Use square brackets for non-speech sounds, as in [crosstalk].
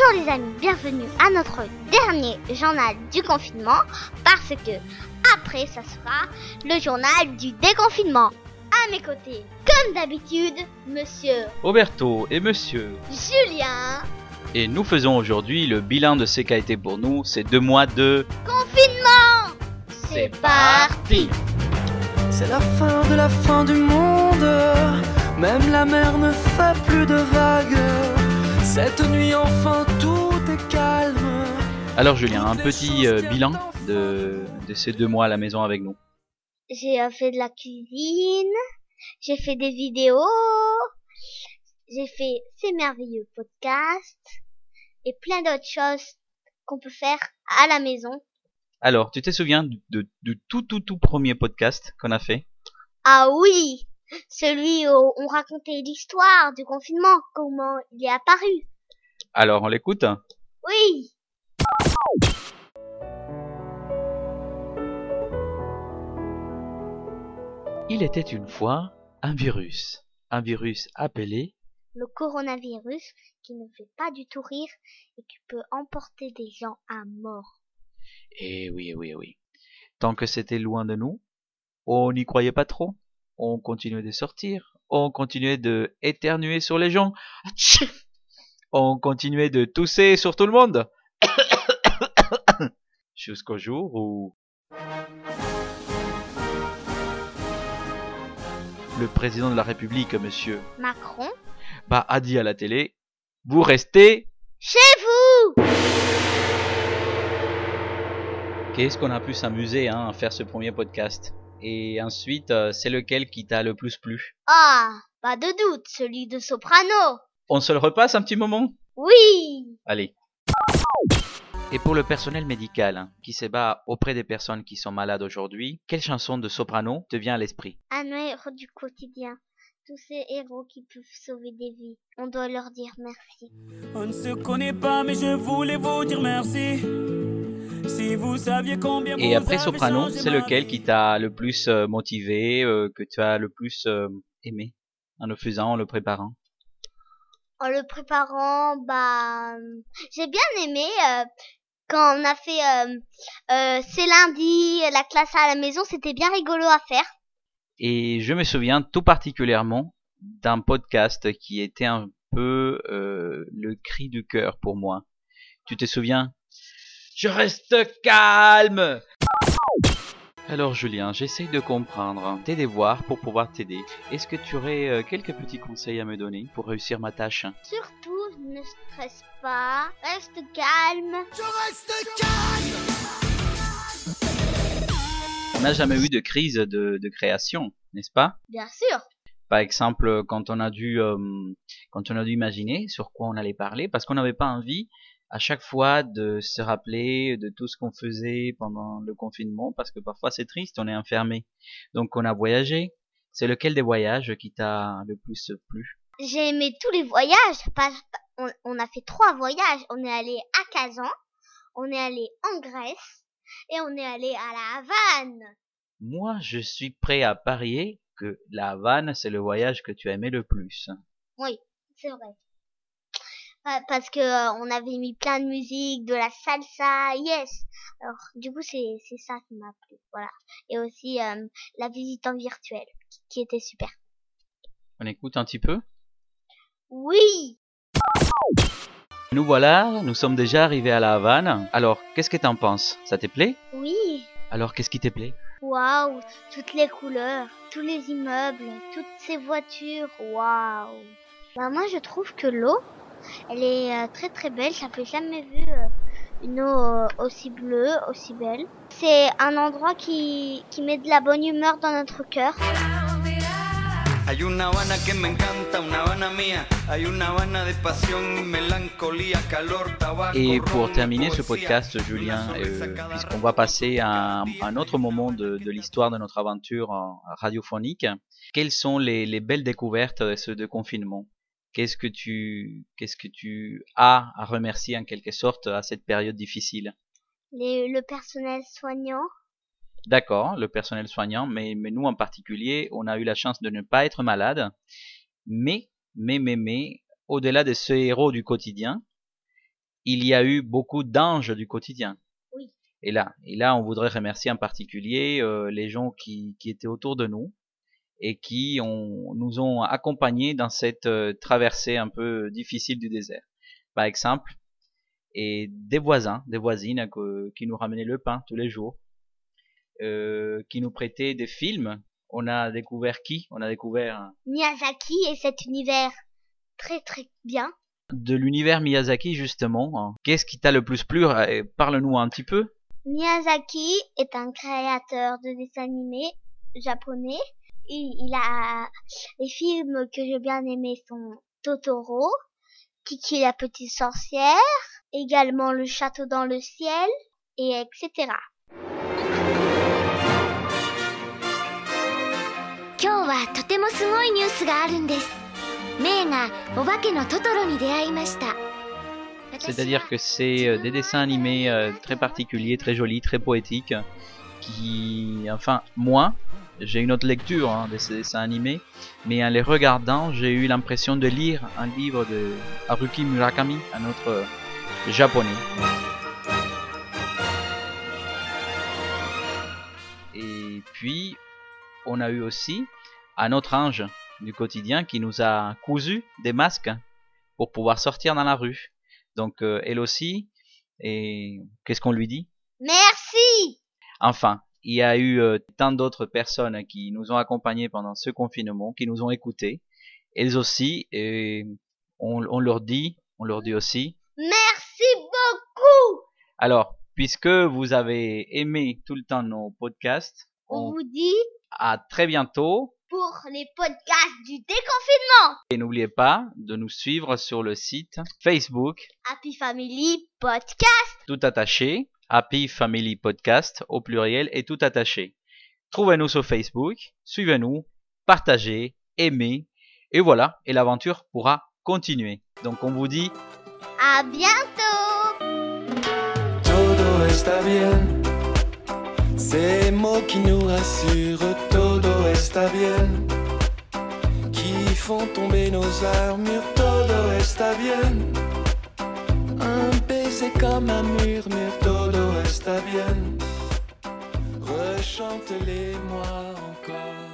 Bonjour les amis, bienvenue à notre dernier journal du confinement parce que après ça sera le journal du déconfinement. À mes côtés, comme d'habitude, monsieur Roberto et monsieur. Julien. Et nous faisons aujourd'hui le bilan de ce qu'a été pour nous ces deux mois de Confinement C'est parti C'est la fin de la fin du monde. Même la mer ne fait plus de vagues. Cette nuit, enfin, tout est calme. Alors Julien, un petit euh, bilan de, de ces deux mois à la maison avec nous. J'ai euh, fait de la cuisine, j'ai fait des vidéos, j'ai fait ces merveilleux podcasts et plein d'autres choses qu'on peut faire à la maison. Alors, tu te souviens de, du tout tout tout premier podcast qu'on a fait? Ah oui Celui où on racontait l'histoire du confinement, comment il est apparu. Alors, on l'écoute? Oui Il était une fois un virus. Un virus appelé Le coronavirus qui ne fait pas du tout rire et qui peut emporter des gens à mort. Eh oui, oui, oui. Tant que c'était loin de nous, on n'y croyait pas trop. On continuait de sortir. On continuait de éternuer sur les gens. [laughs] On continuait de tousser sur tout le monde. [coughs] Jusqu'au jour où le président de la République, monsieur, Macron bah, a dit à la télé, vous restez Chez vous Qu'est-ce qu'on a pu s'amuser hein, à faire ce premier podcast? Et ensuite, euh, c'est lequel qui t'a le plus plu? Ah, pas de doute, celui de Soprano. On se le repasse un petit moment? Oui Allez. Et pour le personnel médical hein, qui se bat auprès des personnes qui sont malades aujourd'hui, quelle chanson de soprano te vient à l'esprit? Un héros du quotidien. Tous ces héros qui peuvent sauver des vies. On doit leur dire merci. On ne se connaît pas, mais je voulais vous dire merci. Et après soprano, c'est lequel qui t'a le plus euh, motivé, euh, que tu as le plus euh, aimé en le faisant, en le préparant? En le préparant, bah, j'ai bien aimé euh, quand on a fait euh, euh, c'est lundi, la classe à la maison, c'était bien rigolo à faire. Et je me souviens tout particulièrement d'un podcast qui était un peu euh, le cri du cœur pour moi. Tu te souviens Je reste calme Alors Julien, j'essaye de comprendre tes devoirs pour pouvoir t'aider. Est-ce que tu aurais euh, quelques petits conseils à me donner pour réussir ma tâche? Surtout, ne stresse pas, reste calme. On n'a jamais eu de crise de, de création, n'est-ce pas? Bien sûr. Par exemple, quand on a dû, euh, quand on a dû imaginer sur quoi on allait parler, parce qu'on n'avait pas envie à chaque fois de se rappeler de tout ce qu'on faisait pendant le confinement, parce que parfois c'est triste, on est enfermé. Donc on a voyagé. C'est lequel des voyages qui t'a le plus plu? J'ai aimé tous les voyages. On a fait trois voyages. On est allé à Kazan, on est allé en Grèce et on est allé à la Havane. Moi, je suis prêt à parier que la Havane, c'est le voyage que tu as aimé le plus. Oui, c'est vrai. Pa- Parce que euh, on avait mis plein de musique, de la salsa, yes. Alors du coup c'est c'est ça qui m'a plu, voilà. Et aussi euh, la visite en virtuel qui, qui était super. On écoute un petit peu Oui, Nous voilà, nous sommes déjà arrivés à la Havane. Alors, qu'est-ce que t'en penses? Ça te plaît? Oui. Alors, qu'est-ce qui te plaît? Waouh, toutes les couleurs, tous les immeubles, toutes ces voitures, waouh. Bah moi je trouve que l'eau, elle est euh, très très belle. J'avais jamais vu euh, une eau euh, aussi bleue, aussi belle. C'est un endroit qui qui met de la bonne humeur dans notre cœur. Hay una Habana que me encanta, una Habana mía. Hay una Habana de pasión, melancolía, calor, tabaco. Et pour terminer ce podcast, Julien, euh, puisqu'on va passer à un, un autre moment de, de l'histoire de notre aventure en- radiophonique, quelles sont les, les belles découvertes de ce de confinement? Qu'est-ce que tu qu'est-ce que tu as à remercier en quelque sorte à cette période difficile? Les, le personnel soignant, D'accord, le personnel soignant, mais, mais nous en particulier, on a eu la chance de ne pas être malade. Mais, mais, mais, mais, au-delà de ce héros du quotidien, il y a eu beaucoup d'anges du quotidien. Oui. Et là, et là, on voudrait remercier en particulier euh, les gens qui, qui étaient autour de nous et qui ont, nous ont accompagnés dans cette euh, traversée un peu difficile du désert. Par exemple, et des voisins, des voisines que- qui nous ramenaient le pain tous les jours, euh, qui nous prêtaient des films. On a découvert qui? On a découvert Miyazaki et cet univers très très bien. de l'univers Miyazaki justement. Qu'est-ce qui t'a le plus plu? Euh, Parle-nous un petit peu. Miyazaki est un créateur de dessins animés japonais Il, il a les films que j'ai bien aimés sont Totoro, Kiki la petite sorcière, également Le château dans le ciel, et etc. 今日はとてもすごいニュースがあるんですメイがお化けのトトロに出会いました C'est-à-dire que c'est euh, des dessins animés euh, très particuliers, très jolis, très poétiques, qui, enfin, moi, j'ai une autre lecture hein, de ces dessins animés, mais en les regardant, j'ai eu l'impression de lire un livre de Haruki Murakami, un autre euh, japonais. Et puis, on a eu aussi un autre ange du quotidien qui nous a cousu des masques pour pouvoir sortir dans la rue. Donc euh, elle aussi, et qu'est-ce qu'on lui dit? Merci Enfin, il y a eu euh, tant d'autres personnes qui nous ont accompagnés pendant ce confinement, qui nous ont écoutés. Elles aussi, et on, on leur dit, on leur dit aussi. Merci beaucoup Alors, puisque vous avez aimé tout le temps nos podcasts, On on, vous dit à très bientôt. pour les podcasts du déconfinement Et n'oubliez pas de nous suivre sur le site Facebook Happy Family Podcast tout attaché, Happy Family Podcast au pluriel et tout attaché. Trouvez-nous sur Facebook, suivez-nous, partagez, aimez, et voilà, et l'aventure pourra continuer. Donc on vous dit À bientôt Todo está bien. Ces mots qui nous rassurent, todo está bien. Qui font tomber nos armures, todo está bien. Un baiser comme un murmure, todo está bien. Rechante-les-moi encore.